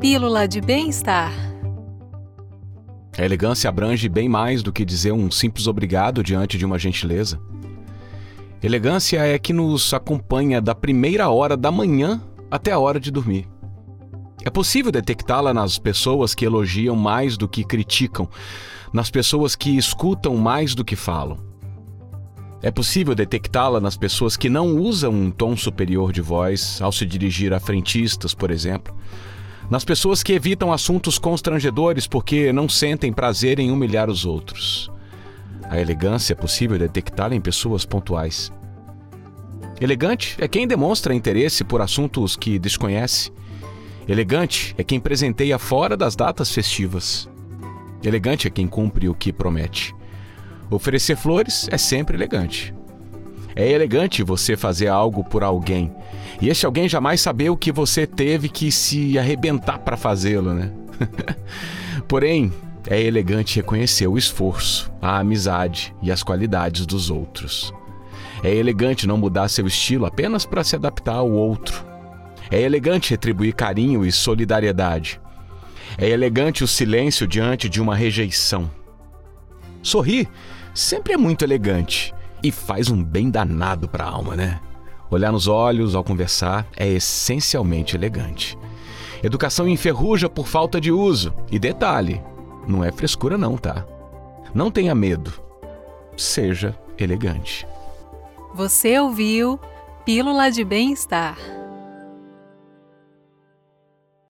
Pílula de Bem-Estar. A elegância abrange bem mais do que dizer um simples obrigado diante de uma gentileza. Elegância é que nos acompanha da primeira hora da manhã até a hora de dormir. É possível detectá-la nas pessoas que elogiam mais do que criticam, nas pessoas que escutam mais do que falam. É possível detectá-la nas pessoas que não usam um tom superior de voz ao se dirigir a frentistas, por exemplo. Nas pessoas que evitam assuntos constrangedores porque não sentem prazer em humilhar os outros. A elegância é possível detectá-la em pessoas pontuais. Elegante é quem demonstra interesse por assuntos que desconhece. Elegante é quem presenteia fora das datas festivas. Elegante é quem cumpre o que promete. Oferecer flores é sempre elegante. É elegante você fazer algo por alguém e esse alguém jamais saber o que você teve que se arrebentar para fazê-lo, né? Porém, é elegante reconhecer o esforço, a amizade e as qualidades dos outros. É elegante não mudar seu estilo apenas para se adaptar ao outro. É elegante retribuir carinho e solidariedade. É elegante o silêncio diante de uma rejeição. Sorrir sempre é muito elegante e faz um bem danado para a alma, né? Olhar nos olhos ao conversar é essencialmente elegante. Educação enferruja por falta de uso. E detalhe, não é frescura não, tá? Não tenha medo. Seja elegante. Você ouviu Pílula de Bem-Estar.